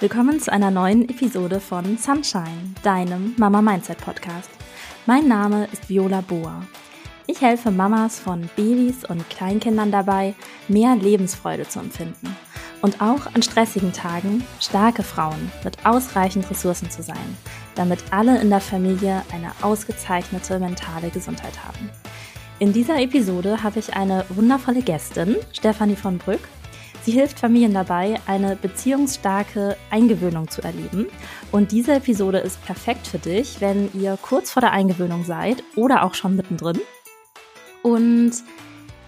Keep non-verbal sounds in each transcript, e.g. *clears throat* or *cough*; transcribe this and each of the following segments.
Willkommen zu einer neuen Episode von Sunshine, deinem Mama Mindset Podcast. Mein Name ist Viola Boa. Ich helfe Mamas von Babys und Kleinkindern dabei, mehr Lebensfreude zu empfinden und auch an stressigen Tagen starke Frauen mit ausreichend Ressourcen zu sein, damit alle in der Familie eine ausgezeichnete mentale Gesundheit haben. In dieser Episode habe ich eine wundervolle Gästin, Stefanie von Brück, Sie hilft Familien dabei, eine beziehungsstarke Eingewöhnung zu erleben. Und diese Episode ist perfekt für dich, wenn ihr kurz vor der Eingewöhnung seid oder auch schon mittendrin. Und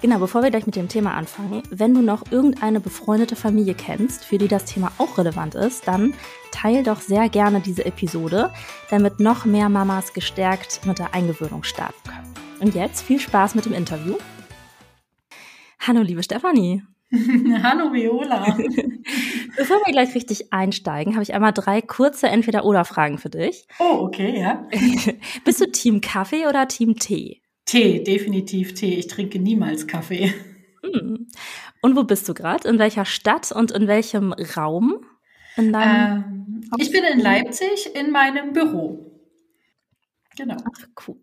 genau, bevor wir gleich mit dem Thema anfangen, wenn du noch irgendeine befreundete Familie kennst, für die das Thema auch relevant ist, dann teil doch sehr gerne diese Episode, damit noch mehr Mamas gestärkt mit der Eingewöhnung starten können. Und jetzt viel Spaß mit dem Interview. Hallo, liebe Stefanie. *laughs* Hallo Viola. *laughs* Bevor wir gleich richtig einsteigen, habe ich einmal drei kurze Entweder-Oder-Fragen für dich. Oh, okay, ja. *laughs* Bist du Team Kaffee oder Team Tee? Tee, definitiv Tee. Ich trinke niemals Kaffee. Hm. Und wo bist du gerade? In welcher Stadt und in welchem Raum? In ähm, ich bin in Leipzig in meinem Büro. Genau. Ach, cool.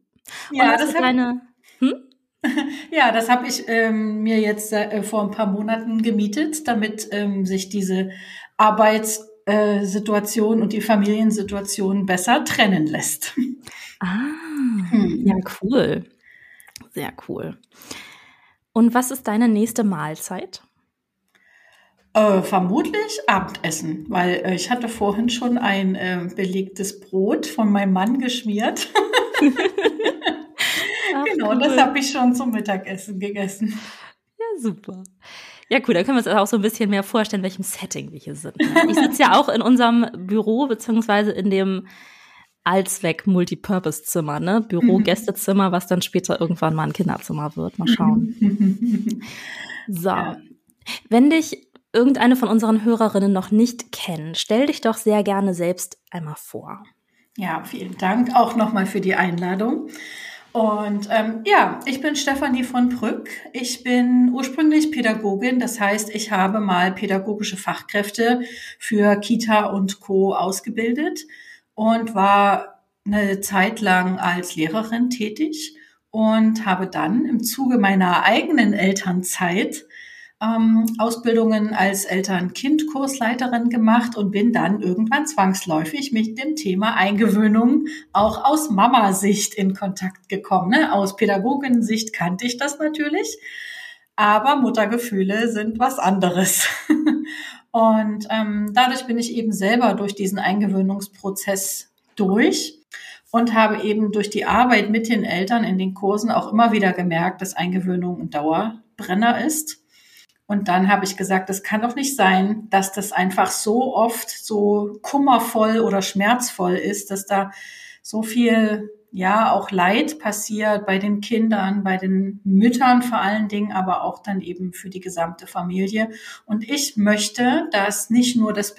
Und ja, das ist deine. Hm? *laughs* Ja, das habe ich ähm, mir jetzt äh, vor ein paar Monaten gemietet, damit ähm, sich diese Arbeitssituation äh, und die Familiensituation besser trennen lässt. Ah, *laughs* hm. ja, cool. Sehr cool. Und was ist deine nächste Mahlzeit? Äh, vermutlich Abendessen, weil äh, ich hatte vorhin schon ein äh, belegtes Brot von meinem Mann geschmiert. *laughs* Ach, genau, cool. das habe ich schon zum Mittagessen gegessen. Ja, super. Ja, cool, da können wir uns auch so ein bisschen mehr vorstellen, welchem Setting wir hier sind. Ne? Ich sitze ja auch in unserem Büro, beziehungsweise in dem Allzweck-Multipurpose-Zimmer, ne? Büro-Gästezimmer, was dann später irgendwann mal ein Kinderzimmer wird. Mal schauen. *laughs* so. Wenn dich irgendeine von unseren Hörerinnen noch nicht kennt, stell dich doch sehr gerne selbst einmal vor. Ja, vielen Dank auch nochmal für die Einladung. Und ähm, ja, ich bin Stefanie von Brück. Ich bin ursprünglich Pädagogin, das heißt, ich habe mal pädagogische Fachkräfte für Kita und Co ausgebildet und war eine Zeit lang als Lehrerin tätig und habe dann im Zuge meiner eigenen Elternzeit ähm, Ausbildungen als Eltern-Kind-Kursleiterin gemacht und bin dann irgendwann zwangsläufig mit dem Thema Eingewöhnung auch aus Mama-Sicht in Kontakt gekommen. Ne? Aus Pädagogensicht kannte ich das natürlich, aber Muttergefühle sind was anderes. *laughs* und ähm, dadurch bin ich eben selber durch diesen Eingewöhnungsprozess durch und habe eben durch die Arbeit mit den Eltern in den Kursen auch immer wieder gemerkt, dass Eingewöhnung ein Dauerbrenner ist. Und dann habe ich gesagt, es kann doch nicht sein, dass das einfach so oft so kummervoll oder schmerzvoll ist, dass da so viel ja auch Leid passiert bei den Kindern, bei den Müttern vor allen Dingen, aber auch dann eben für die gesamte Familie. Und ich möchte, dass nicht nur das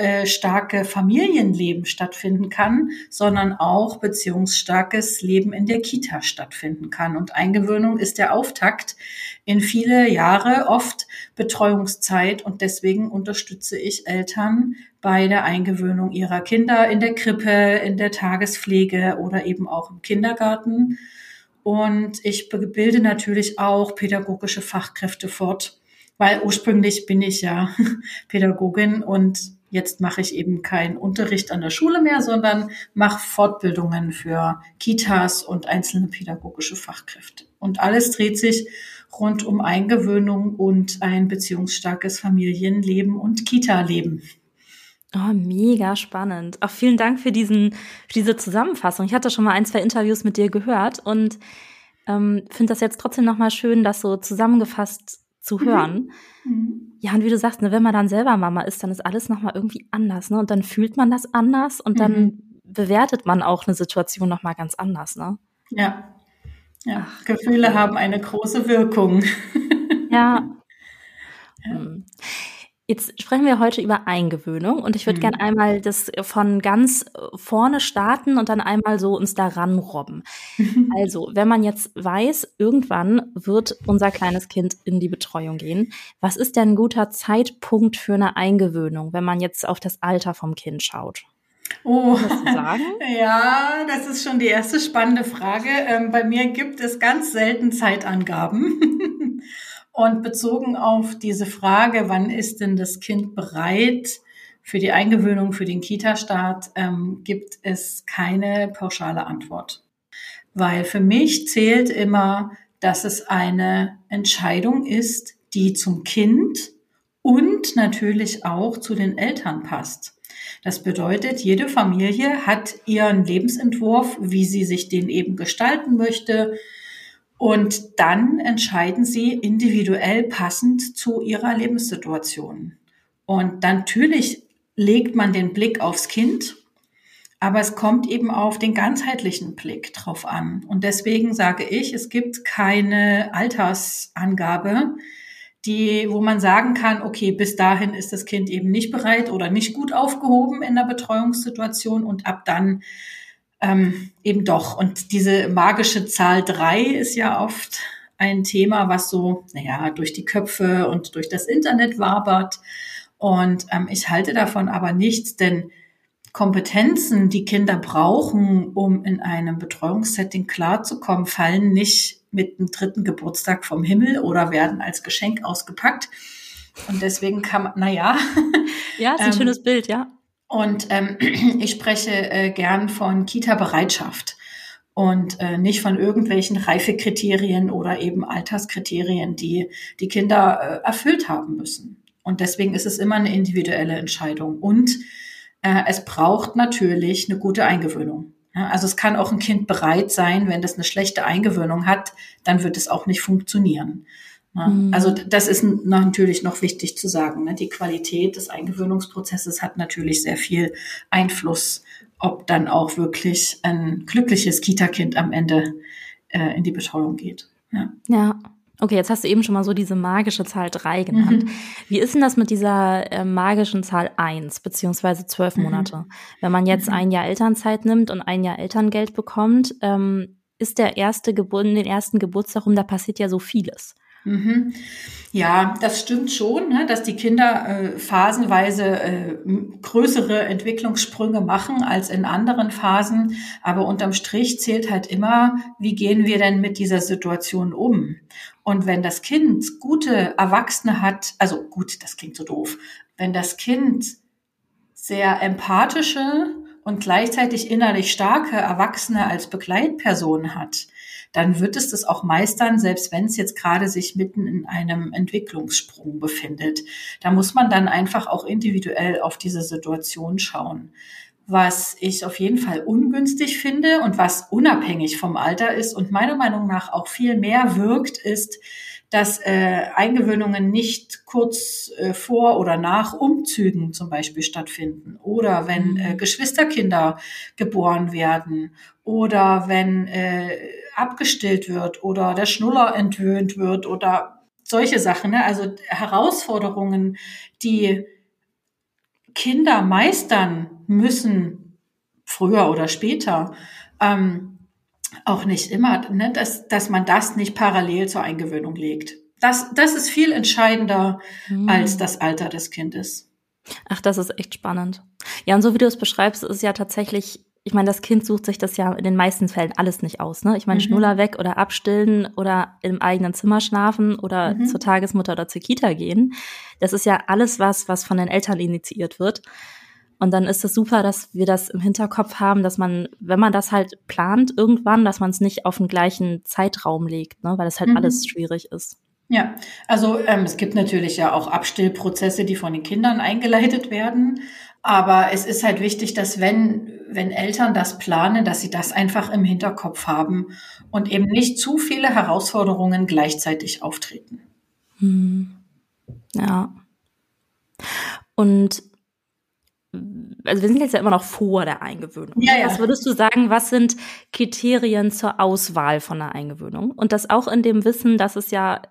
beziehungsstarke Familienleben stattfinden kann, sondern auch beziehungsstarkes Leben in der Kita stattfinden kann. Und Eingewöhnung ist der Auftakt in viele Jahre, oft Betreuungszeit. Und deswegen unterstütze ich Eltern bei der Eingewöhnung ihrer Kinder in der Krippe, in der Tagespflege oder eben auch im Kindergarten. Und ich bilde natürlich auch pädagogische Fachkräfte fort, weil ursprünglich bin ich ja *laughs* Pädagogin und jetzt mache ich eben keinen Unterricht an der Schule mehr, sondern mache Fortbildungen für Kitas und einzelne pädagogische Fachkräfte. Und alles dreht sich rund um Eingewöhnung und ein beziehungsstarkes Familienleben und Kita-Leben. Oh, mega spannend. Auch vielen Dank für diesen, für diese Zusammenfassung. Ich hatte schon mal ein, zwei Interviews mit dir gehört und ähm, finde das jetzt trotzdem nochmal schön, das so zusammengefasst zu mhm. hören. Mhm. Ja, und wie du sagst, ne, wenn man dann selber Mama ist, dann ist alles nochmal irgendwie anders, ne? Und dann fühlt man das anders und mhm. dann bewertet man auch eine Situation nochmal ganz anders, ne? Ja. Ja, Ach, Gefühle haben eine große Wirkung. Ja. *laughs* ja. Jetzt sprechen wir heute über Eingewöhnung und ich würde mhm. gerne einmal das von ganz vorne starten und dann einmal so uns daran robben. *laughs* Also, wenn man jetzt weiß, irgendwann wird unser kleines Kind in die Betreuung gehen, was ist denn ein guter Zeitpunkt für eine Eingewöhnung, wenn man jetzt auf das Alter vom Kind schaut? Oh, *laughs* ja, das ist schon die erste spannende Frage. Ähm, bei mir gibt es ganz selten Zeitangaben. *laughs* Und bezogen auf diese Frage, wann ist denn das Kind bereit für die Eingewöhnung, für den Kita-Start, ähm, gibt es keine pauschale Antwort. Weil für mich zählt immer, dass es eine Entscheidung ist, die zum Kind und natürlich auch zu den Eltern passt. Das bedeutet, jede Familie hat ihren Lebensentwurf, wie sie sich den eben gestalten möchte, und dann entscheiden sie individuell passend zu ihrer Lebenssituation. Und natürlich legt man den Blick aufs Kind, aber es kommt eben auf den ganzheitlichen Blick drauf an. Und deswegen sage ich, es gibt keine Altersangabe, die, wo man sagen kann, okay, bis dahin ist das Kind eben nicht bereit oder nicht gut aufgehoben in der Betreuungssituation und ab dann ähm, eben doch. Und diese magische Zahl drei ist ja oft ein Thema, was so, naja, durch die Köpfe und durch das Internet wabert. Und ähm, ich halte davon aber nichts, denn Kompetenzen, die Kinder brauchen, um in einem Betreuungssetting klarzukommen, fallen nicht mit dem dritten Geburtstag vom Himmel oder werden als Geschenk ausgepackt. Und deswegen kann man, naja. Ja, ist ein ähm, schönes Bild, ja. Und ähm, *clears throat* ich spreche äh, gern von Kita-Bereitschaft und äh, nicht von irgendwelchen Reifekriterien oder eben Alterskriterien, die die Kinder äh, erfüllt haben müssen. Und deswegen ist es immer eine individuelle Entscheidung. Und äh, es braucht natürlich eine gute Eingewöhnung. Ja, also es kann auch ein Kind bereit sein, wenn das eine schlechte Eingewöhnung hat, dann wird es auch nicht funktionieren. Ne? Mhm. Also das ist natürlich noch wichtig zu sagen. Ne? Die Qualität des Eingewöhnungsprozesses hat natürlich sehr viel Einfluss, ob dann auch wirklich ein glückliches Kita-Kind am Ende äh, in die Betreuung geht. Ja. ja. Okay, jetzt hast du eben schon mal so diese magische Zahl drei genannt. Mhm. Wie ist denn das mit dieser äh, magischen Zahl eins beziehungsweise zwölf mhm. Monate? Wenn man jetzt mhm. ein Jahr Elternzeit nimmt und ein Jahr Elterngeld bekommt, ähm, ist der erste Geburt, den ersten Geburtstag rum, da passiert ja so vieles. Mhm. Ja, das stimmt schon, ne, dass die Kinder äh, phasenweise äh, größere Entwicklungssprünge machen als in anderen Phasen. Aber unterm Strich zählt halt immer, wie gehen wir denn mit dieser Situation um? Und wenn das Kind gute Erwachsene hat, also gut, das klingt so doof, wenn das Kind sehr empathische und gleichzeitig innerlich starke Erwachsene als Begleitperson hat, dann wird es das auch meistern, selbst wenn es jetzt gerade sich mitten in einem Entwicklungssprung befindet. Da muss man dann einfach auch individuell auf diese Situation schauen. Was ich auf jeden Fall ungünstig finde und was unabhängig vom Alter ist und meiner Meinung nach auch viel mehr wirkt, ist, dass äh, Eingewöhnungen nicht kurz äh, vor oder nach Umzügen zum Beispiel stattfinden oder wenn äh, mhm. Geschwisterkinder geboren werden oder wenn äh, abgestillt wird oder der Schnuller entwöhnt wird oder solche Sachen. Ne? Also Herausforderungen, die Kinder meistern müssen, früher oder später. Ähm, auch nicht immer, ne, dass, dass man das nicht parallel zur Eingewöhnung legt. Das, das ist viel entscheidender mhm. als das Alter des Kindes. Ach, das ist echt spannend. Ja, und so wie du es beschreibst, ist ja tatsächlich, ich meine, das Kind sucht sich das ja in den meisten Fällen alles nicht aus. Ne? Ich meine, mhm. Schnuller weg oder abstillen oder im eigenen Zimmer schlafen oder mhm. zur Tagesmutter oder zur Kita gehen. Das ist ja alles was, was von den Eltern initiiert wird. Und dann ist es super, dass wir das im Hinterkopf haben, dass man, wenn man das halt plant irgendwann, dass man es nicht auf den gleichen Zeitraum legt, ne? weil es halt mhm. alles schwierig ist. Ja, also ähm, es gibt natürlich ja auch Abstillprozesse, die von den Kindern eingeleitet werden. Aber es ist halt wichtig, dass wenn, wenn Eltern das planen, dass sie das einfach im Hinterkopf haben und eben nicht zu viele Herausforderungen gleichzeitig auftreten. Hm. Ja. Und also wir sind jetzt ja immer noch vor der Eingewöhnung. Ja, ja. Was würdest du sagen, was sind Kriterien zur Auswahl von einer Eingewöhnung? Und das auch in dem Wissen, dass es ja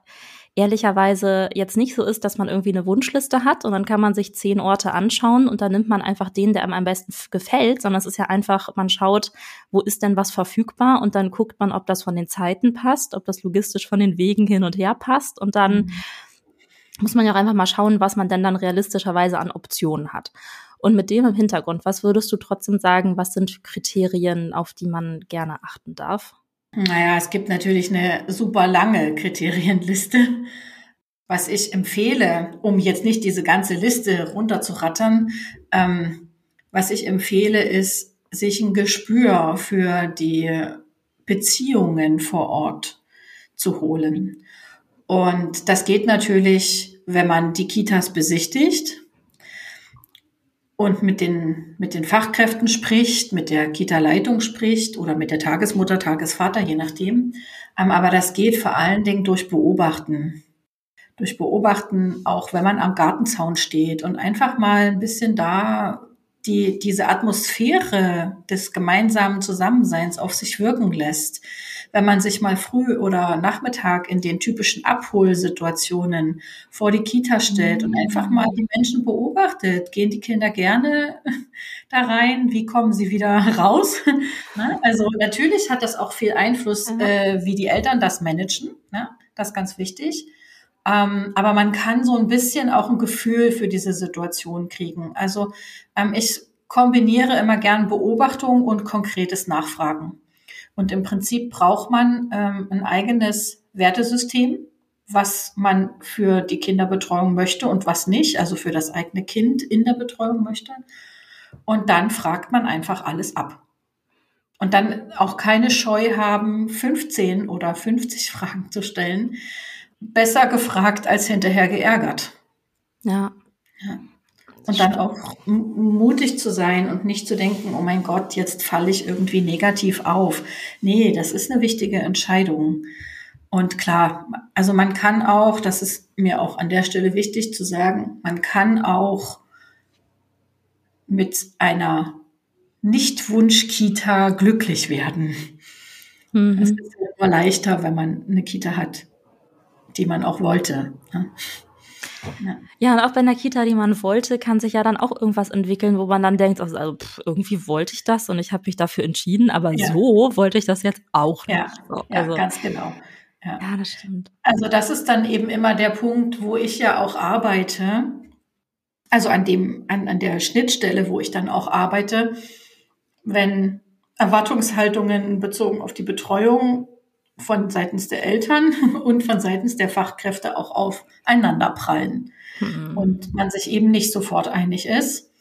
ehrlicherweise jetzt nicht so ist, dass man irgendwie eine Wunschliste hat und dann kann man sich zehn Orte anschauen und dann nimmt man einfach den, der einem am besten gefällt, sondern es ist ja einfach, man schaut, wo ist denn was verfügbar und dann guckt man, ob das von den Zeiten passt, ob das logistisch von den Wegen hin und her passt und dann mhm. muss man ja auch einfach mal schauen, was man denn dann realistischerweise an Optionen hat. Und mit dem im Hintergrund, was würdest du trotzdem sagen, was sind Kriterien, auf die man gerne achten darf? Naja, es gibt natürlich eine super lange Kriterienliste. Was ich empfehle, um jetzt nicht diese ganze Liste runterzurattern, ähm, was ich empfehle, ist, sich ein Gespür für die Beziehungen vor Ort zu holen. Und das geht natürlich, wenn man die Kitas besichtigt und mit den, mit den Fachkräften spricht, mit der Kita-Leitung spricht oder mit der Tagesmutter, Tagesvater, je nachdem. Ähm, aber das geht vor allen Dingen durch Beobachten. Durch Beobachten, auch wenn man am Gartenzaun steht und einfach mal ein bisschen da die, diese Atmosphäre des gemeinsamen Zusammenseins auf sich wirken lässt wenn man sich mal früh oder Nachmittag in den typischen Abholsituationen vor die Kita stellt und einfach mal die Menschen beobachtet, gehen die Kinder gerne *laughs* da rein, wie kommen sie wieder *laughs* raus? Ne? also natürlich hat das auch viel Einfluss, äh, wie die Eltern das managen. Ne? Das ist ganz wichtig. Ähm, aber man kann so ein bisschen auch ein Gefühl für diese Situation kriegen. Also ähm, ich kombiniere immer gern Beobachtung und konkretes Nachfragen. Und im Prinzip braucht man ähm, ein eigenes Wertesystem, was man für die Kinderbetreuung möchte und was nicht, also für das eigene Kind in der Betreuung möchte. Und dann fragt man einfach alles ab. Und dann auch keine Scheu haben, 15 oder 50 *laughs* Fragen zu stellen. Besser gefragt als hinterher geärgert. Ja. ja. Und dann auch mutig zu sein und nicht zu denken, oh mein Gott, jetzt falle ich irgendwie negativ auf. Nee, das ist eine wichtige Entscheidung. Und klar, also man kann auch, das ist mir auch an der Stelle wichtig zu sagen, man kann auch mit einer Nicht-Wunsch-Kita glücklich werden. Mhm. Es ist immer leichter, wenn man eine Kita hat, die man auch wollte. Ne? Ja. ja, und auch bei einer Kita, die man wollte, kann sich ja dann auch irgendwas entwickeln, wo man dann denkt, also, also pff, irgendwie wollte ich das und ich habe mich dafür entschieden, aber ja. so wollte ich das jetzt auch nicht. Ja, so, also, ja ganz genau. Ja. ja, das stimmt. Also das ist dann eben immer der Punkt, wo ich ja auch arbeite. Also an dem, an, an der Schnittstelle, wo ich dann auch arbeite, wenn Erwartungshaltungen bezogen auf die Betreuung von seitens der Eltern *laughs* und von seitens der Fachkräfte auch aufeinander prallen mhm. und man sich eben nicht sofort einig ist.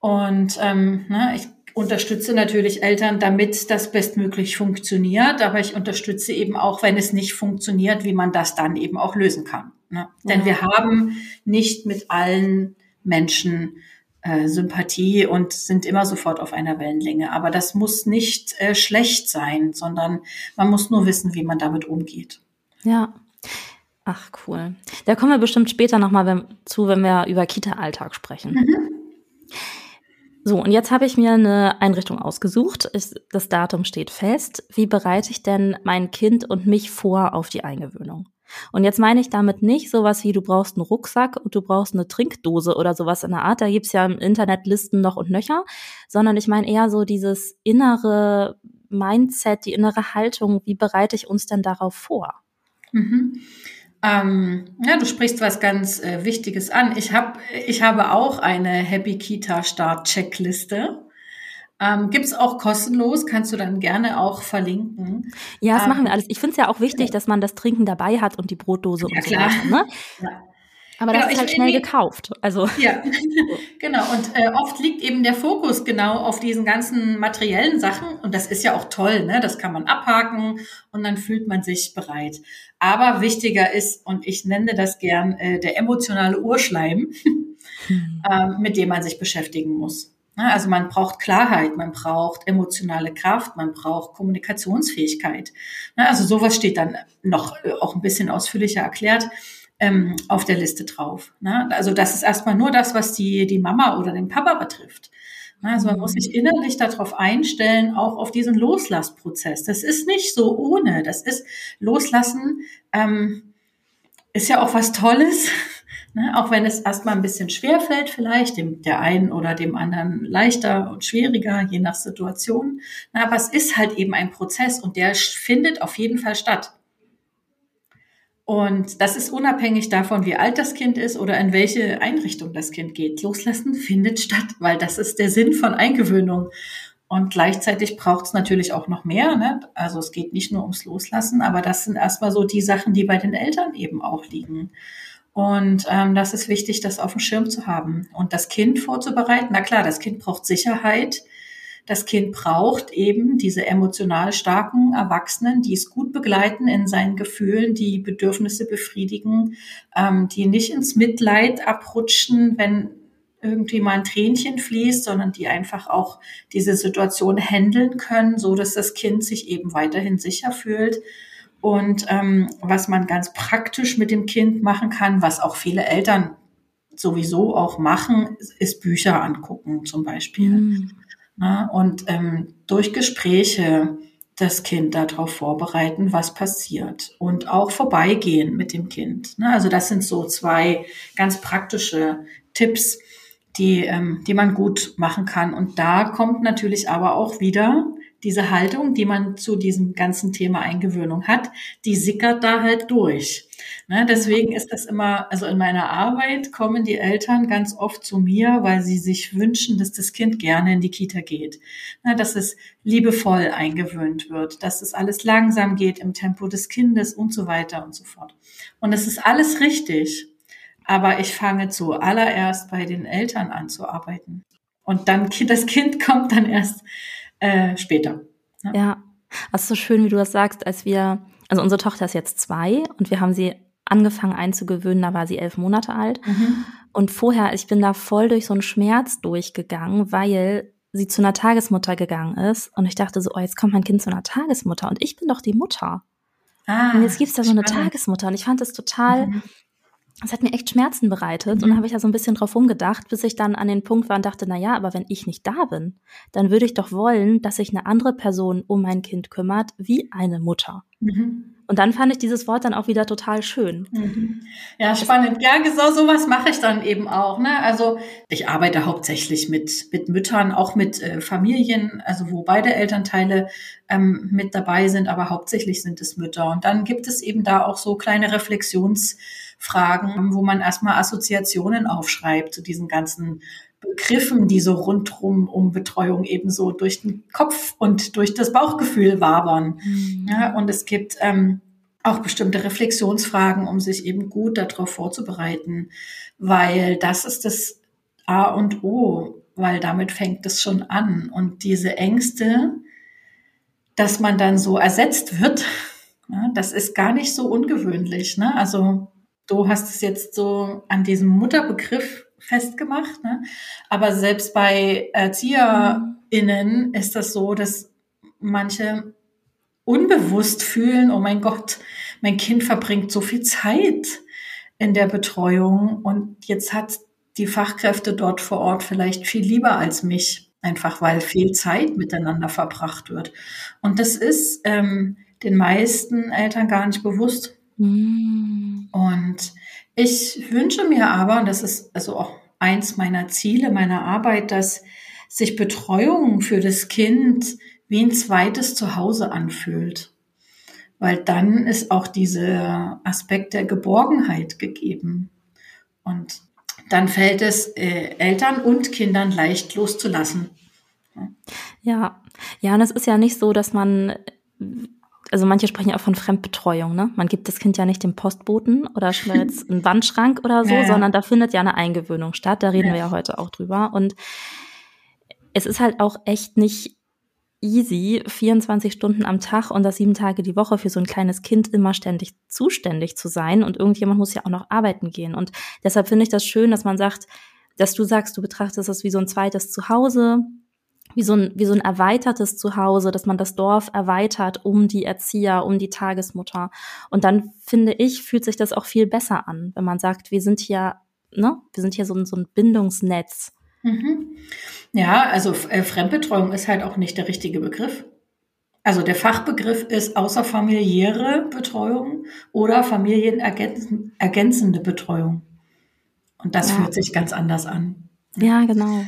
Und ähm, ne, ich unterstütze natürlich Eltern, damit das bestmöglich funktioniert, aber ich unterstütze eben auch, wenn es nicht funktioniert, wie man das dann eben auch lösen kann. Ne? Denn wir haben nicht mit allen Menschen äh, Sympathie und sind immer sofort auf einer Wellenlänge. Aber das muss nicht äh, schlecht sein, sondern man muss nur wissen, wie man damit umgeht. Ja. Ach, cool. Da kommen wir bestimmt später nochmal zu, wenn wir über Kita-Alltag sprechen. Mhm. So, und jetzt habe ich mir eine Einrichtung ausgesucht. Ich, das Datum steht fest. Wie bereite ich denn mein Kind und mich vor auf die Eingewöhnung? Und jetzt meine ich damit nicht sowas wie, du brauchst einen Rucksack und du brauchst eine Trinkdose oder sowas in der Art. Da gibt's ja im Internet Listen noch und nöcher, sondern ich meine eher so dieses innere Mindset, die innere Haltung. Wie bereite ich uns denn darauf vor? Mhm. Ähm, ja, du sprichst was ganz äh, Wichtiges an. Ich, hab, ich habe auch eine Happy Kita Start Checkliste. Ähm, Gibt es auch kostenlos, kannst du dann gerne auch verlinken. Ja, das ähm, machen wir alles. Ich finde es ja auch wichtig, ja. dass man das Trinken dabei hat und die Brotdose ja, und so klar. weiter. Ne? *laughs* Ja. Aber genau, das ist halt schnell gekauft. Also. *laughs* Ja, *laughs* genau. Und äh, oft liegt eben der Fokus genau auf diesen ganzen materiellen Sachen. Und das ist ja auch toll, ne? Das kann man abhaken und dann fühlt man sich bereit. Aber wichtiger ist, und ich nenne das gern, äh, der emotionale Urschleim, hm. äh, mit dem man sich beschäftigen muss. Ne, also man braucht Klarheit, man braucht emotionale Kraft, man braucht Kommunikationsfähigkeit. Ne, also sowas steht dann noch äh, auch ein bisschen ausführlicher erklärt ähm, auf der Liste drauf. Ne. Also das ist erstmal nur das, was die, die Mama oder den Papa betrifft. Also man muss sich innerlich darauf einstellen, auch auf diesen Loslassprozess. Das ist nicht so ohne. Das ist Loslassen. Ähm, ist ja auch was Tolles, *laughs* ne? auch wenn es erstmal ein bisschen schwer fällt, vielleicht dem der einen oder dem anderen leichter und schwieriger, je nach Situation. Na, aber es ist halt eben ein Prozess und der findet auf jeden Fall statt. Und das ist unabhängig davon, wie alt das Kind ist oder in welche Einrichtung das Kind geht. Loslassen findet statt, weil das ist der Sinn von Eingewöhnung. Und gleichzeitig braucht es natürlich auch noch mehr. Ne? Also es geht nicht nur ums Loslassen, aber das sind erstmal so die Sachen, die bei den Eltern eben auch liegen. Und ähm, das ist wichtig, das auf dem Schirm zu haben und das Kind vorzubereiten. Na klar, das Kind braucht Sicherheit das Kind braucht eben diese emotional starken Erwachsenen, die es gut begleiten in seinen Gefühlen, die Bedürfnisse befriedigen, ähm, die nicht ins Mitleid abrutschen, wenn irgendwie mal ein Tränchen fließt, sondern die einfach auch diese Situation handeln können, so dass das Kind sich eben weiterhin sicher fühlt. Und ähm, was man ganz praktisch mit dem Kind machen kann, was auch viele Eltern sowieso auch machen, ist Bücher angucken zum Beispiel. Mhm. Ne? Und ähm, durch Gespräche das Kind darauf vorbereiten, was passiert und auch vorbeigehen mit dem Kind. Ne? Also das sind so zwei ganz praktische Tipps, die, ähm, die man gut machen kann. Und da kommt natürlich aber auch wieder diese Haltung, die man zu diesem ganzen Thema Eingewöhnung hat, die sickert da halt durch. Ne, deswegen ist das immer, also in meiner Arbeit kommen die Eltern ganz oft zu mir, weil sie sich wünschen, dass das Kind gerne in die Kita geht. Ne, dass es liebevoll eingewöhnt wird, dass es alles langsam geht im Tempo des Kindes und so weiter und so fort. Und es ist alles richtig. Aber ich fange zuallererst bei den Eltern an zu arbeiten. Und dann, das Kind kommt dann erst äh, später. Ja. ja, das ist so schön, wie du das sagst, als wir, also unsere Tochter ist jetzt zwei und wir haben sie angefangen einzugewöhnen, da war sie elf Monate alt. Mhm. Und vorher, ich bin da voll durch so einen Schmerz durchgegangen, weil sie zu einer Tagesmutter gegangen ist. Und ich dachte so, oh, jetzt kommt mein Kind zu einer Tagesmutter und ich bin doch die Mutter. Ah, und jetzt gibt's da so eine Tagesmutter. Und ich fand das total, mhm es hat mir echt Schmerzen bereitet mhm. und habe ich da so ein bisschen drauf rumgedacht, bis ich dann an den Punkt war und dachte, na ja, aber wenn ich nicht da bin, dann würde ich doch wollen, dass sich eine andere Person um mein Kind kümmert, wie eine Mutter. Mhm. Und dann fand ich dieses Wort dann auch wieder total schön. Mhm. Ja, spannend. Ja, genau sowas mache ich dann eben auch. Ne? Also ich arbeite hauptsächlich mit, mit Müttern, auch mit äh, Familien, also wo beide Elternteile ähm, mit dabei sind, aber hauptsächlich sind es Mütter. Und dann gibt es eben da auch so kleine Reflexionsfragen, wo man erstmal Assoziationen aufschreibt zu diesen ganzen Begriffen, die so rundrum um Betreuung eben so durch den Kopf und durch das Bauchgefühl wabern. Mhm. Ja, und es gibt ähm, auch bestimmte Reflexionsfragen, um sich eben gut darauf vorzubereiten, weil das ist das A und O, weil damit fängt es schon an. Und diese Ängste, dass man dann so ersetzt wird, *laughs* ja, das ist gar nicht so ungewöhnlich. Ne? Also du hast es jetzt so an diesem Mutterbegriff festgemacht. Ne? Aber selbst bei ErzieherInnen ist das so, dass manche unbewusst fühlen, oh mein Gott, mein Kind verbringt so viel Zeit in der Betreuung und jetzt hat die Fachkräfte dort vor Ort vielleicht viel lieber als mich, einfach weil viel Zeit miteinander verbracht wird. Und das ist ähm, den meisten Eltern gar nicht bewusst. Mm. Und ich wünsche mir aber, und das ist also auch eins meiner Ziele meiner Arbeit, dass sich Betreuung für das Kind wie ein zweites Zuhause anfühlt. Weil dann ist auch dieser Aspekt der Geborgenheit gegeben. Und dann fällt es äh, Eltern und Kindern leicht loszulassen. Ja, ja, und es ist ja nicht so, dass man also manche sprechen ja auch von Fremdbetreuung, ne? Man gibt das Kind ja nicht dem Postboten oder jetzt *laughs* einen Wandschrank oder so, ja, ja. sondern da findet ja eine Eingewöhnung statt. Da reden ja. wir ja heute auch drüber. Und es ist halt auch echt nicht easy, 24 Stunden am Tag und das sieben Tage die Woche für so ein kleines Kind immer ständig zuständig zu sein. Und irgendjemand muss ja auch noch arbeiten gehen. Und deshalb finde ich das schön, dass man sagt, dass du sagst, du betrachtest das wie so ein zweites Zuhause wie so ein, wie so ein erweitertes Zuhause, dass man das Dorf erweitert um die Erzieher, um die Tagesmutter. Und dann finde ich, fühlt sich das auch viel besser an, wenn man sagt, wir sind hier, ne, wir sind hier so ein, so ein Also der Fachbegriff ist außerfamiliäre Betreuung oder familienergänzende Betreuung. Und das ja. fühlt sich ganz anders an. Ja, genau.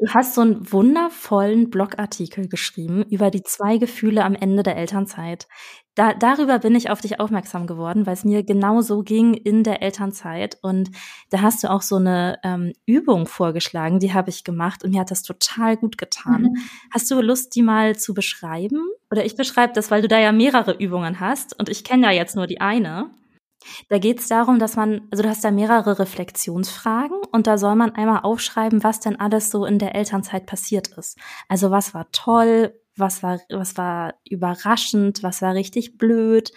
Du hast so einen wundervollen Blogartikel geschrieben über die zwei Gefühle am Ende der Elternzeit. Da, darüber bin ich auf dich aufmerksam geworden, weil es mir genau so ging in der Elternzeit. Und da hast du auch so eine ähm, Übung vorgeschlagen, die habe ich gemacht und mir hat das total gut getan. Mhm. Hast du Lust, die mal zu beschreiben? Oder ich beschreibe das, weil du da ja mehrere Übungen hast und ich kenne ja jetzt nur die eine. Da geht es darum, dass man, also du hast da mehrere Reflexionsfragen und da soll man einmal aufschreiben, was denn alles so in der Elternzeit passiert ist. Also was war toll, was war, was war überraschend, was war richtig blöd.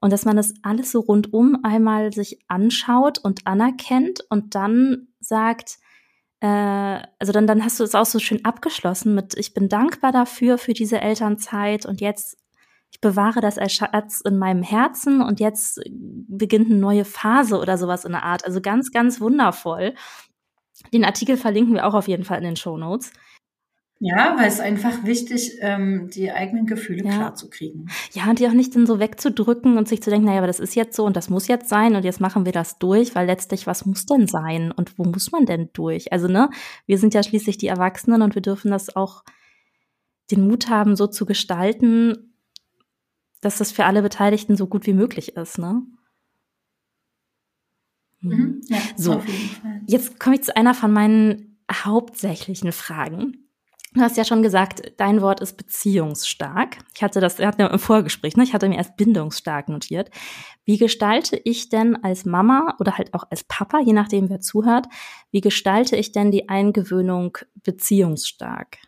Und dass man das alles so rundum einmal sich anschaut und anerkennt und dann sagt, äh, also dann, dann hast du es auch so schön abgeschlossen mit, ich bin dankbar dafür, für diese Elternzeit und jetzt ich bewahre das als Schatz in meinem Herzen und jetzt beginnt eine neue Phase oder sowas in der Art. Also ganz, ganz wundervoll. Den Artikel verlinken wir auch auf jeden Fall in den Show Notes. Ja, weil es einfach wichtig, ähm, die eigenen Gefühle ja. klar zu kriegen. Ja, und die auch nicht dann so wegzudrücken und sich zu denken, naja, aber das ist jetzt so und das muss jetzt sein und jetzt machen wir das durch, weil letztlich, was muss denn sein und wo muss man denn durch? Also, ne, wir sind ja schließlich die Erwachsenen und wir dürfen das auch den Mut haben, so zu gestalten, dass das für alle Beteiligten so gut wie möglich ist, ne? Mhm. mhm. Ja, so, jetzt komme ich zu einer von meinen hauptsächlichen Fragen. Du hast ja schon gesagt, dein Wort ist beziehungsstark. Ich hatte das, wir hatten ja im Vorgespräch, ne? ich hatte mir erst bindungsstark notiert. Wie gestalte ich denn als Mama oder halt auch als Papa, je nachdem wer zuhört, wie gestalte ich denn die Eingewöhnung beziehungsstark?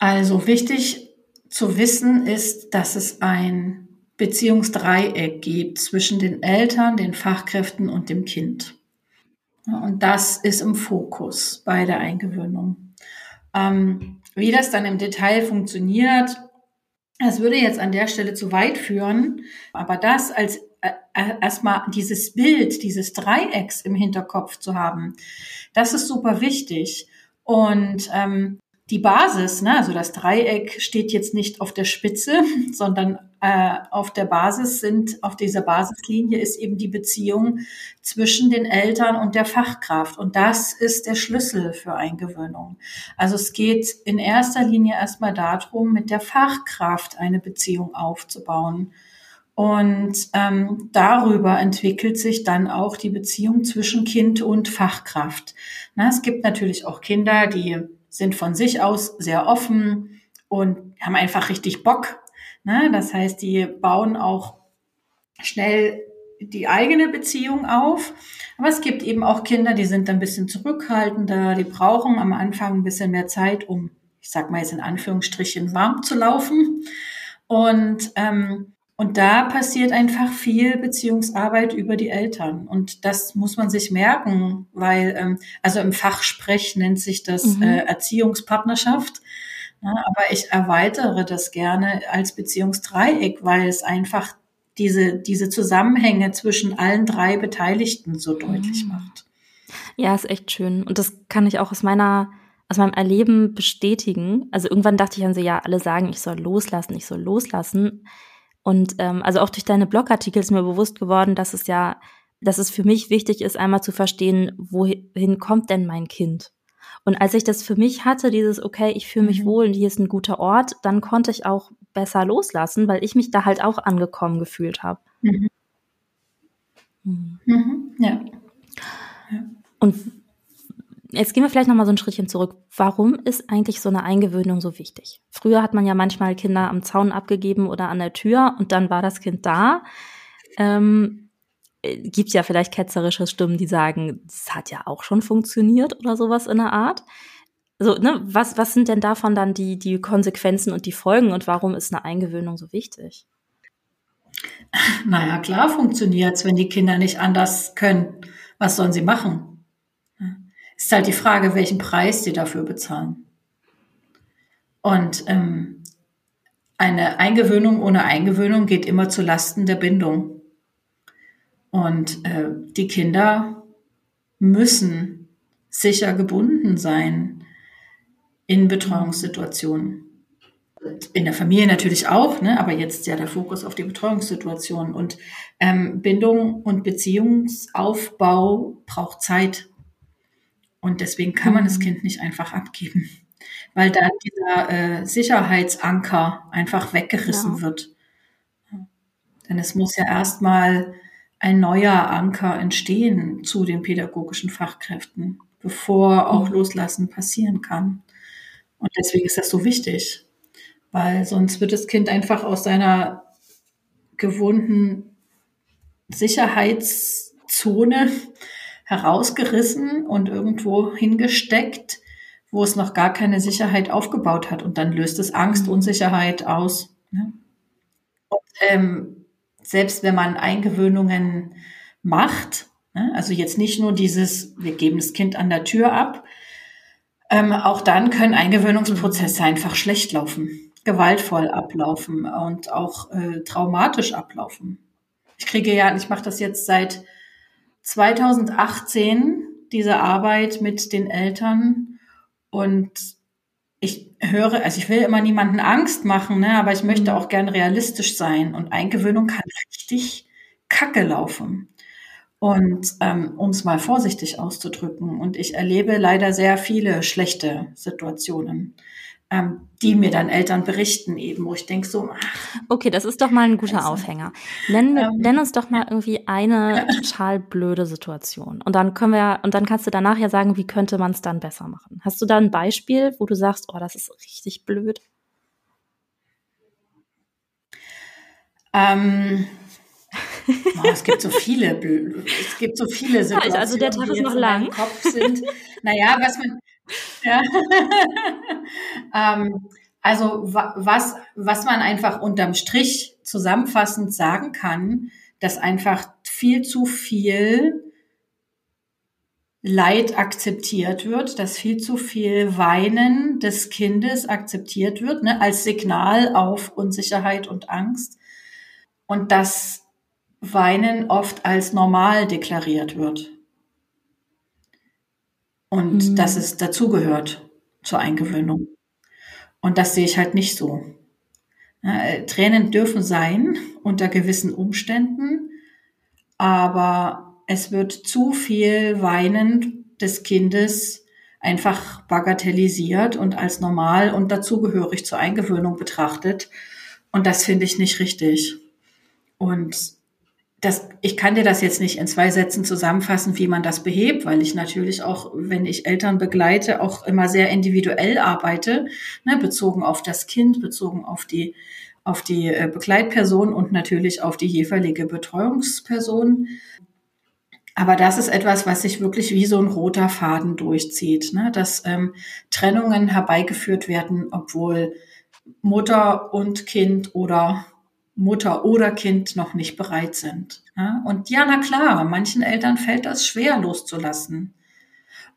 Also wichtig zu wissen ist, dass es ein Beziehungsdreieck gibt zwischen den Eltern, den Fachkräften und dem Kind. Und das ist im Fokus bei der Eingewöhnung. Ähm, wie das dann im Detail funktioniert, das würde jetzt an der Stelle zu weit führen, aber das als äh, erstmal dieses Bild, dieses Dreiecks im Hinterkopf zu haben, das ist super wichtig. Und ähm, die Basis, ne, also das Dreieck steht jetzt nicht auf der Spitze, *laughs* sondern äh, auf der Basis sind, auf dieser Basislinie ist eben die Beziehung zwischen den Eltern und der Fachkraft. Und das ist der Schlüssel für Eingewöhnung. Also es geht in erster Linie erstmal darum, mit der Fachkraft eine Beziehung aufzubauen. Und ähm, darüber entwickelt sich dann auch die Beziehung zwischen Kind und Fachkraft. Na, es gibt natürlich auch Kinder, die sind von sich aus sehr offen und haben einfach richtig Bock. Ne? Das heißt, die bauen auch schnell die eigene Beziehung auf. Aber es gibt eben auch Kinder, die sind ein bisschen zurückhaltender, die brauchen am Anfang ein bisschen mehr Zeit, um, ich sag mal jetzt in Anführungsstrichen, warm zu laufen. Und ähm, und da passiert einfach viel Beziehungsarbeit über die Eltern. Und das muss man sich merken, weil, ähm, also im Fachsprech nennt sich das mhm. äh, Erziehungspartnerschaft. Ja, aber ich erweitere das gerne als Beziehungsdreieck, weil es einfach diese, diese Zusammenhänge zwischen allen drei Beteiligten so deutlich mhm. macht. Ja, ist echt schön. Und das kann ich auch aus meiner aus meinem Erleben bestätigen. Also irgendwann dachte ich an so, ja, alle sagen, ich soll loslassen, ich soll loslassen. Und ähm, also auch durch deine Blogartikel ist mir bewusst geworden, dass es ja, dass es für mich wichtig ist, einmal zu verstehen, wohin kommt denn mein Kind? Und als ich das für mich hatte, dieses, okay, ich fühle mich mhm. wohl und hier ist ein guter Ort, dann konnte ich auch besser loslassen, weil ich mich da halt auch angekommen gefühlt habe. Mhm. Mhm. Mhm. Ja. ja. Und Jetzt gehen wir vielleicht noch mal so ein Schrittchen zurück. Warum ist eigentlich so eine Eingewöhnung so wichtig? Früher hat man ja manchmal Kinder am Zaun abgegeben oder an der Tür und dann war das Kind da. Ähm, gibt ja vielleicht ketzerische Stimmen, die sagen, das hat ja auch schon funktioniert oder sowas in der Art. So, ne, was, was sind denn davon dann die, die Konsequenzen und die Folgen und warum ist eine Eingewöhnung so wichtig? Naja, klar funktioniert's, wenn die Kinder nicht anders können. Was sollen sie machen? Ist halt die Frage, welchen Preis sie dafür bezahlen. Und ähm, eine Eingewöhnung ohne Eingewöhnung geht immer zu Lasten der Bindung. Und äh, die Kinder müssen sicher gebunden sein. in Betreuungssituationen. In der Familie natürlich auch, ne? aber jetzt ja der Fokus auf die Betreuungssituation. Und ähm, Bindung und Beziehungsaufbau braucht Zeit. Und deswegen kann man das mhm. Kind nicht einfach abgeben, weil dann dieser äh, Sicherheitsanker einfach weggerissen ja. wird. Denn es muss ja erstmal ein neuer Anker entstehen zu den pädagogischen Fachkräften, bevor auch mhm. Loslassen passieren kann. Und deswegen ist das so wichtig, weil sonst wird das Kind einfach aus seiner gewohnten Sicherheitszone herausgerissen und irgendwo hingesteckt, wo es noch gar keine Sicherheit aufgebaut hat. Und dann löst es Angst, mhm. Unsicherheit aus. Ne? Und, ähm, selbst wenn man Eingewöhnungen macht, ne, also jetzt nicht nur dieses, wir geben das Kind an der Tür ab, ähm, auch dann können Eingewöhnungsprozesse einfach schlecht laufen, gewaltvoll ablaufen und auch äh, traumatisch ablaufen. Ich kriege ja, ich mache das jetzt seit 2018, diese Arbeit mit den Eltern und ich höre, also ich will immer niemanden Angst machen, ne, aber ich möchte mhm. auch gern realistisch sein und Eingewöhnung kann richtig kacke laufen. Und ähm, um es mal vorsichtig auszudrücken, und ich erlebe leider sehr viele schlechte Situationen, ähm, die mir dann Eltern berichten eben, wo ich denke so. Ach, okay, das ist doch mal ein guter also, Aufhänger. Nenn, ähm, nenn uns doch mal irgendwie eine *laughs* total blöde Situation. Und dann können wir, und dann kannst du danach ja sagen, wie könnte man es dann besser machen. Hast du da ein Beispiel, wo du sagst, oh, das ist richtig blöd? Ähm, Oh, es gibt so viele, es gibt so viele Situationen, *laughs* also der Tag ist noch lang. Kopf sind. Naja, was man, ja. *laughs* ähm, also was, was man einfach unterm Strich zusammenfassend sagen kann, dass einfach viel zu viel Leid akzeptiert wird, dass viel zu viel Weinen des Kindes akzeptiert wird, ne, als Signal auf Unsicherheit und Angst. Und dass Weinen oft als normal deklariert wird. Und mhm. dass es dazugehört zur Eingewöhnung. Und das sehe ich halt nicht so. Ja, Tränen dürfen sein *laughs* unter gewissen Umständen, aber es wird zu viel Weinen des Kindes einfach bagatellisiert und als normal und dazugehörig zur Eingewöhnung betrachtet. Und das finde ich nicht richtig. Und das, ich kann dir das jetzt nicht in zwei Sätzen zusammenfassen, wie man das behebt, weil ich natürlich auch, wenn ich Eltern begleite, auch immer sehr individuell arbeite, ne, bezogen auf das Kind, bezogen auf die, auf die äh, Begleitperson und natürlich auf die jeweilige Betreuungsperson. Aber das ist etwas, was sich wirklich wie so ein roter Faden durchzieht, ne? dass ähm, Trennungen herbeigeführt werden, obwohl Mutter und Kind oder Mutter oder Kind noch nicht bereit sind. Und ja, na klar, manchen Eltern fällt das schwer loszulassen.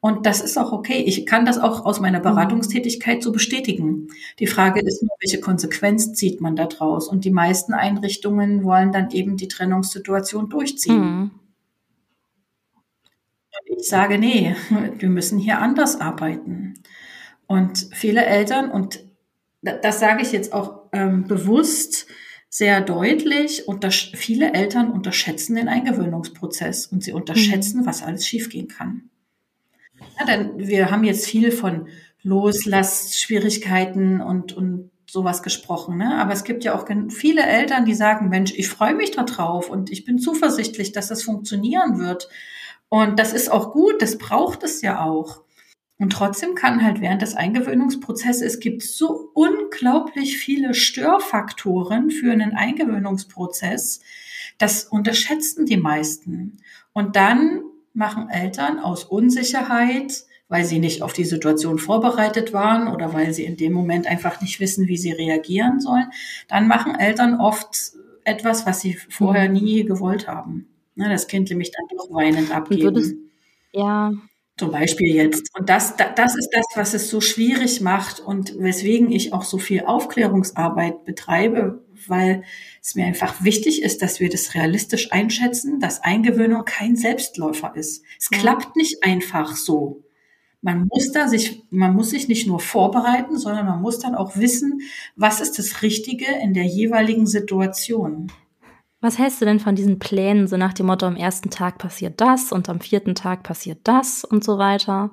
Und das ist auch okay. Ich kann das auch aus meiner mhm. Beratungstätigkeit so bestätigen. Die Frage ist nur, welche Konsequenz zieht man da draus? Und die meisten Einrichtungen wollen dann eben die Trennungssituation durchziehen. Mhm. Ich sage, nee, wir müssen hier anders arbeiten. Und viele Eltern, und das sage ich jetzt auch ähm, bewusst, sehr deutlich, unter, viele Eltern unterschätzen den Eingewöhnungsprozess und sie unterschätzen, mhm. was alles schiefgehen kann. Ja, denn wir haben jetzt viel von Loslassschwierigkeiten und, und sowas gesprochen. Ne? Aber es gibt ja auch viele Eltern, die sagen, Mensch, ich freue mich darauf und ich bin zuversichtlich, dass das funktionieren wird. Und das ist auch gut, das braucht es ja auch. Und trotzdem kann halt während des Eingewöhnungsprozesses, es gibt so unglaublich viele Störfaktoren für einen Eingewöhnungsprozess, das unterschätzen die meisten. Und dann machen Eltern aus Unsicherheit, weil sie nicht auf die Situation vorbereitet waren oder weil sie in dem Moment einfach nicht wissen, wie sie reagieren sollen, dann machen Eltern oft etwas, was sie vorher mhm. nie gewollt haben. Das Kind nämlich dann doch weinend abgeben. ja, zum Beispiel jetzt. Und das, das ist das, was es so schwierig macht und weswegen ich auch so viel Aufklärungsarbeit betreibe, weil es mir einfach wichtig ist, dass wir das realistisch einschätzen, dass Eingewöhnung kein Selbstläufer ist. Es ja. klappt nicht einfach so. man muss da sich, man muss sich nicht nur vorbereiten, sondern man muss dann auch wissen, was ist das Richtige in der jeweiligen Situation. Was hältst du denn von diesen Plänen, so nach dem Motto, am ersten Tag passiert das und am vierten Tag passiert das und so weiter?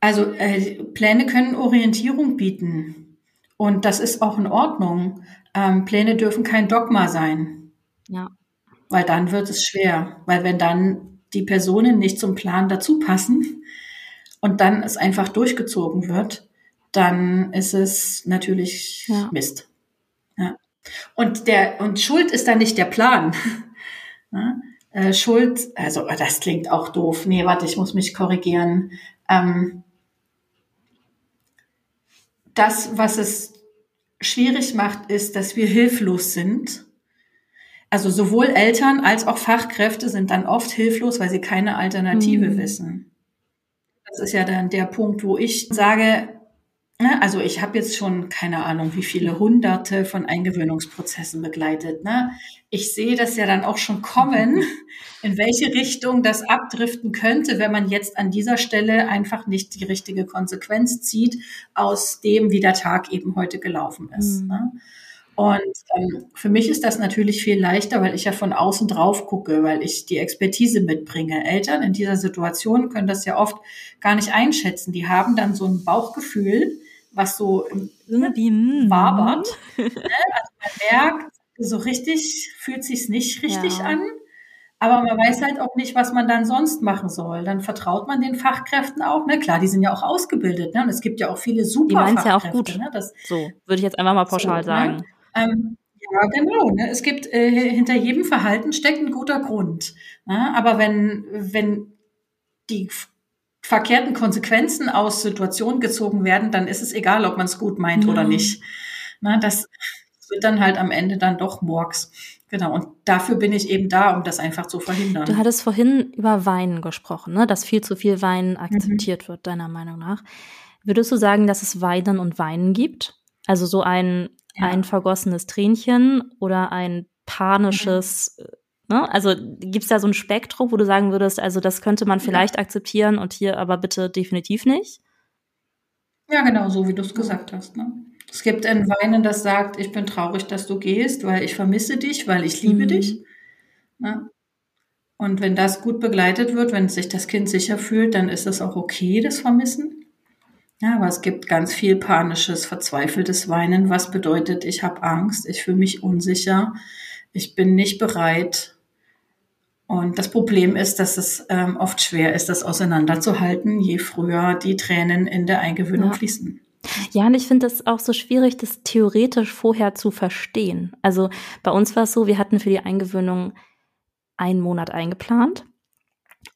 Also äh, Pläne können Orientierung bieten und das ist auch in Ordnung. Ähm, Pläne dürfen kein Dogma sein. Ja. Weil dann wird es schwer, weil wenn dann die Personen nicht zum Plan dazu passen und dann es einfach durchgezogen wird, dann ist es natürlich ja. Mist. Und der, und Schuld ist dann nicht der Plan. *laughs* äh, Schuld, also oh, das klingt auch doof. Nee, warte, ich muss mich korrigieren. Ähm, das, was es schwierig macht, ist, dass wir hilflos sind. Also sowohl Eltern als auch Fachkräfte sind dann oft hilflos, weil sie keine Alternative mhm. wissen. Das ist ja dann der Punkt, wo ich sage, Ne? Also ich habe jetzt schon keine Ahnung, wie viele hunderte von Eingewöhnungsprozessen begleitet. Ne? Ich sehe das ja dann auch schon kommen, *laughs* in welche Richtung das abdriften könnte, wenn man jetzt an dieser Stelle einfach nicht die richtige Konsequenz zieht aus dem, wie der Tag eben heute gelaufen ist. Mhm. Ne? Und ähm, für mich ist das natürlich viel leichter, weil ich ja von außen drauf gucke, weil ich die Expertise mitbringe. Eltern in dieser Situation können das ja oft gar nicht einschätzen. Die haben dann so ein Bauchgefühl, was so im mm. wabert. ne? Also man merkt, so richtig fühlt sich's nicht richtig ja. an. Aber man weiß halt auch nicht, was man dann sonst machen soll. Dann vertraut man den Fachkräften auch. Ne? Klar, die sind ja auch ausgebildet. Ne? Und es gibt ja auch viele super die Fachkräfte. ja auch gut. Ne? Das, so, würde ich jetzt einfach mal pauschal so, ne? sagen. Ne? Ähm, ja, genau. Ne? Es gibt äh, hinter jedem Verhalten steckt ein guter Grund. Ne? Aber wenn, wenn die verkehrten Konsequenzen aus Situationen gezogen werden, dann ist es egal, ob man es gut meint ja. oder nicht. Na, das wird dann halt am Ende dann doch Murks. Genau, und dafür bin ich eben da, um das einfach zu verhindern. Du hattest vorhin über Weinen gesprochen, ne? dass viel zu viel Wein akzeptiert mhm. wird, deiner Meinung nach. Würdest du sagen, dass es Weinen und Weinen gibt? Also so ein, ja. ein vergossenes Tränchen oder ein panisches mhm Ne? Also gibt es da so ein Spektrum, wo du sagen würdest, also das könnte man vielleicht ja. akzeptieren und hier aber bitte definitiv nicht? Ja, genau, so wie du es gesagt hast. Ne? Es gibt ein Weinen, das sagt, ich bin traurig, dass du gehst, weil ich vermisse dich, weil ich liebe mhm. dich. Ne? Und wenn das gut begleitet wird, wenn sich das Kind sicher fühlt, dann ist es auch okay, das Vermissen. Ja, aber es gibt ganz viel panisches, verzweifeltes Weinen, was bedeutet, ich habe Angst, ich fühle mich unsicher, ich bin nicht bereit, und das Problem ist, dass es ähm, oft schwer ist, das auseinanderzuhalten, je früher die Tränen in der Eingewöhnung ja. fließen. Ja, und ich finde es auch so schwierig, das theoretisch vorher zu verstehen. Also bei uns war es so, wir hatten für die Eingewöhnung einen Monat eingeplant.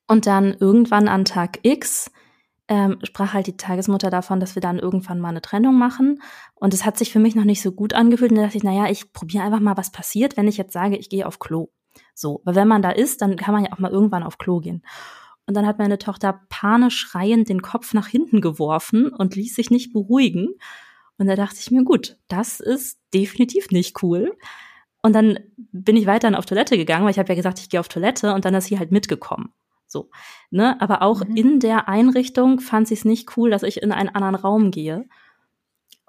Und dann irgendwann an Tag X ähm, sprach halt die Tagesmutter davon, dass wir dann irgendwann mal eine Trennung machen. Und es hat sich für mich noch nicht so gut angefühlt. Und da dachte ich, naja, ich probiere einfach mal, was passiert, wenn ich jetzt sage, ich gehe auf Klo. So, weil wenn man da ist, dann kann man ja auch mal irgendwann auf Klo gehen. Und dann hat meine Tochter panisch schreiend den Kopf nach hinten geworfen und ließ sich nicht beruhigen. Und da dachte ich mir, gut, das ist definitiv nicht cool. Und dann bin ich weiterhin auf Toilette gegangen, weil ich habe ja gesagt, ich gehe auf Toilette und dann ist sie halt mitgekommen. So, ne? Aber auch mhm. in der Einrichtung fand sie es nicht cool, dass ich in einen anderen Raum gehe.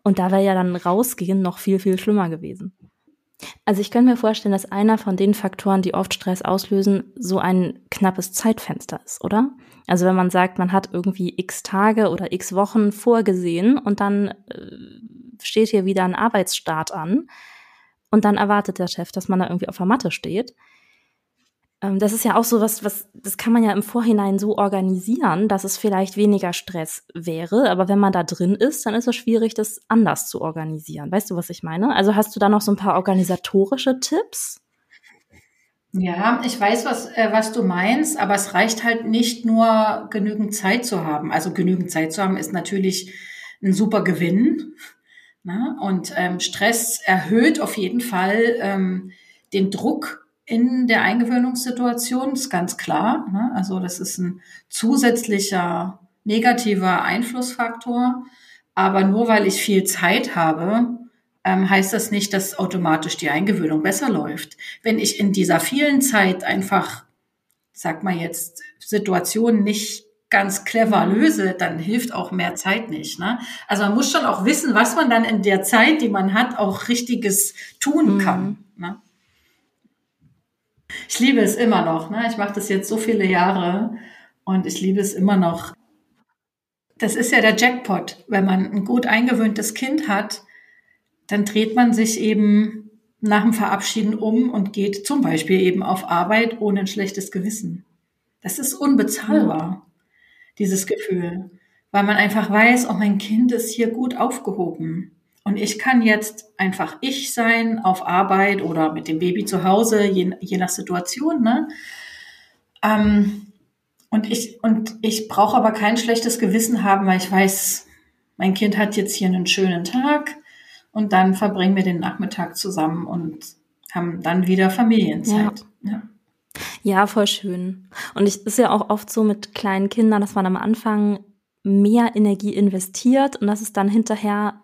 Und da wäre ja dann rausgehen noch viel, viel schlimmer gewesen. Also ich könnte mir vorstellen, dass einer von den Faktoren, die oft Stress auslösen, so ein knappes Zeitfenster ist, oder? Also wenn man sagt, man hat irgendwie x Tage oder x Wochen vorgesehen und dann äh, steht hier wieder ein Arbeitsstart an und dann erwartet der Chef, dass man da irgendwie auf der Matte steht, das ist ja auch so was, was, das kann man ja im Vorhinein so organisieren, dass es vielleicht weniger Stress wäre. Aber wenn man da drin ist, dann ist es schwierig, das anders zu organisieren. Weißt du, was ich meine? Also hast du da noch so ein paar organisatorische Tipps? Ja, ich weiß, was, äh, was du meinst, aber es reicht halt nicht nur genügend Zeit zu haben. Also genügend Zeit zu haben ist natürlich ein super Gewinn. Ne? Und ähm, Stress erhöht auf jeden Fall ähm, den Druck in der Eingewöhnungssituation, ist ganz klar. Ne? Also das ist ein zusätzlicher negativer Einflussfaktor. Aber nur weil ich viel Zeit habe, ähm, heißt das nicht, dass automatisch die Eingewöhnung besser läuft. Wenn ich in dieser vielen Zeit einfach, sag mal jetzt, Situationen nicht ganz clever löse, dann hilft auch mehr Zeit nicht. Ne? Also man muss schon auch wissen, was man dann in der Zeit, die man hat, auch richtiges tun mhm. kann. Ne? Ich liebe es immer noch. Ne? Ich mache das jetzt so viele Jahre und ich liebe es immer noch. Das ist ja der Jackpot. Wenn man ein gut eingewöhntes Kind hat, dann dreht man sich eben nach dem Verabschieden um und geht zum Beispiel eben auf Arbeit ohne ein schlechtes Gewissen. Das ist unbezahlbar dieses Gefühl, weil man einfach weiß, oh, mein Kind ist hier gut aufgehoben. Und ich kann jetzt einfach ich sein auf Arbeit oder mit dem Baby zu Hause, je, je nach Situation. Ne? Ähm, und ich, und ich brauche aber kein schlechtes Gewissen haben, weil ich weiß, mein Kind hat jetzt hier einen schönen Tag und dann verbringen wir den Nachmittag zusammen und haben dann wieder Familienzeit. Ja. ja. Ja, voll schön. Und es ist ja auch oft so mit kleinen Kindern, dass man am Anfang mehr Energie investiert und dass es dann hinterher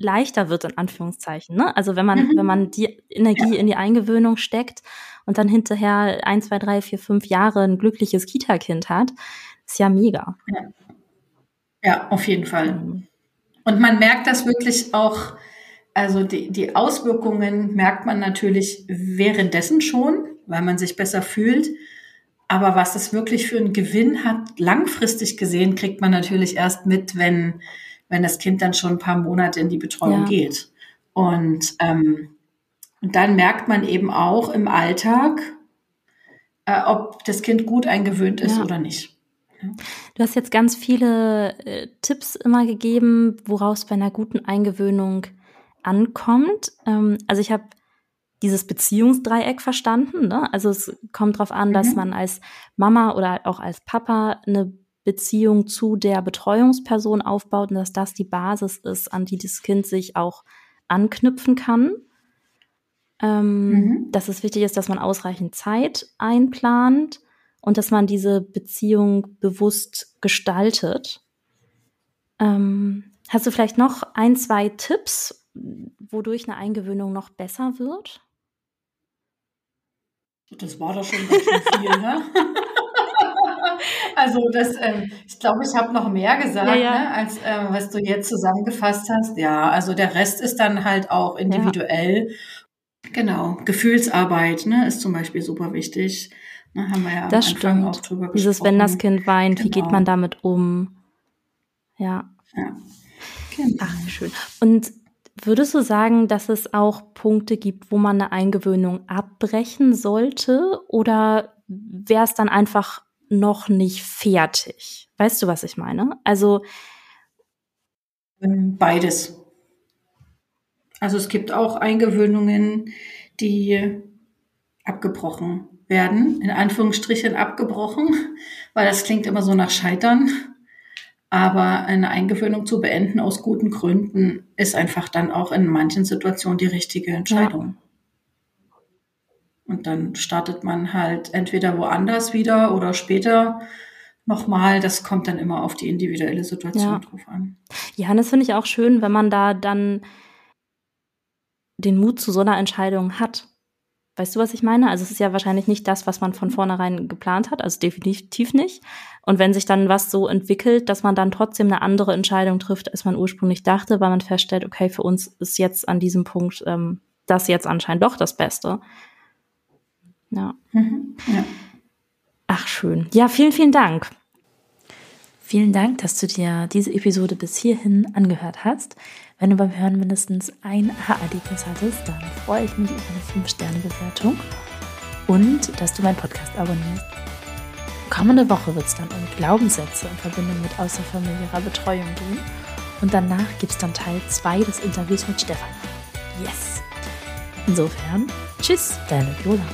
leichter wird, in Anführungszeichen. Ne? Also wenn man, mhm. wenn man die Energie ja. in die Eingewöhnung steckt und dann hinterher ein, zwei, drei, vier, fünf Jahre ein glückliches Kita-Kind hat, ist ja mega. Ja, ja auf jeden Fall. Mhm. Und man merkt das wirklich auch, also die, die Auswirkungen merkt man natürlich währenddessen schon, weil man sich besser fühlt. Aber was das wirklich für einen Gewinn hat, langfristig gesehen, kriegt man natürlich erst mit, wenn, wenn das Kind dann schon ein paar Monate in die Betreuung ja. geht. Und, ähm, und dann merkt man eben auch im Alltag, äh, ob das Kind gut eingewöhnt ist ja. oder nicht. Du hast jetzt ganz viele äh, Tipps immer gegeben, woraus bei einer guten Eingewöhnung ankommt. Ähm, also ich habe dieses Beziehungsdreieck verstanden. Ne? Also es kommt darauf an, mhm. dass man als Mama oder auch als Papa eine Beziehung zu der Betreuungsperson aufbaut und dass das die Basis ist, an die das Kind sich auch anknüpfen kann. Ähm, mhm. Dass es wichtig ist, dass man ausreichend Zeit einplant und dass man diese Beziehung bewusst gestaltet. Ähm, hast du vielleicht noch ein, zwei Tipps, wodurch eine Eingewöhnung noch besser wird? Das war doch schon ganz schön viel, ne? *laughs* also das, ähm, ich glaube, ich habe noch mehr gesagt, ja, ja. Ne, als ähm, was du jetzt zusammengefasst hast. Ja, also der Rest ist dann halt auch individuell. Ja. Genau, Gefühlsarbeit ne, ist zum Beispiel super wichtig. Ne, haben wir ja das am Anfang stimmt. auch drüber gesprochen. Dieses, wenn das Kind weint, genau. wie geht man genau. damit um? Ja. ja. Genau. Ach, schön. Und Würdest du sagen, dass es auch Punkte gibt, wo man eine Eingewöhnung abbrechen sollte? Oder wäre es dann einfach noch nicht fertig? Weißt du, was ich meine? Also. Ähm, beides. Also es gibt auch Eingewöhnungen, die abgebrochen werden, in Anführungsstrichen abgebrochen, *laughs* weil das klingt immer so nach Scheitern. Aber eine Eingewöhnung zu beenden aus guten Gründen ist einfach dann auch in manchen Situationen die richtige Entscheidung. Und dann startet man halt entweder woanders wieder oder später nochmal. Das kommt dann immer auf die individuelle Situation ja. drauf an. Ja, und das finde ich auch schön, wenn man da dann den Mut zu so einer Entscheidung hat. Weißt du, was ich meine? Also es ist ja wahrscheinlich nicht das, was man von vornherein geplant hat, also definitiv nicht. Und wenn sich dann was so entwickelt, dass man dann trotzdem eine andere Entscheidung trifft, als man ursprünglich dachte, weil man feststellt, okay, für uns ist jetzt an diesem Punkt ähm, das jetzt anscheinend doch das Beste. Ja. Mhm, ja. Ach, schön. Ja, vielen, vielen Dank. Vielen Dank, dass du dir diese Episode bis hierhin angehört hast. Wenn du beim Hören mindestens ein Aha-Erlebnis hattest, dann freue ich mich über eine 5-Sterne-Bewertung und dass du meinen Podcast abonnierst. Kommende Woche wird es dann um Glaubenssätze in Verbindung mit außerfamiliärer Betreuung gehen und danach gibt es dann Teil 2 des Interviews mit Stefan. Yes! Insofern, tschüss, deine Viola.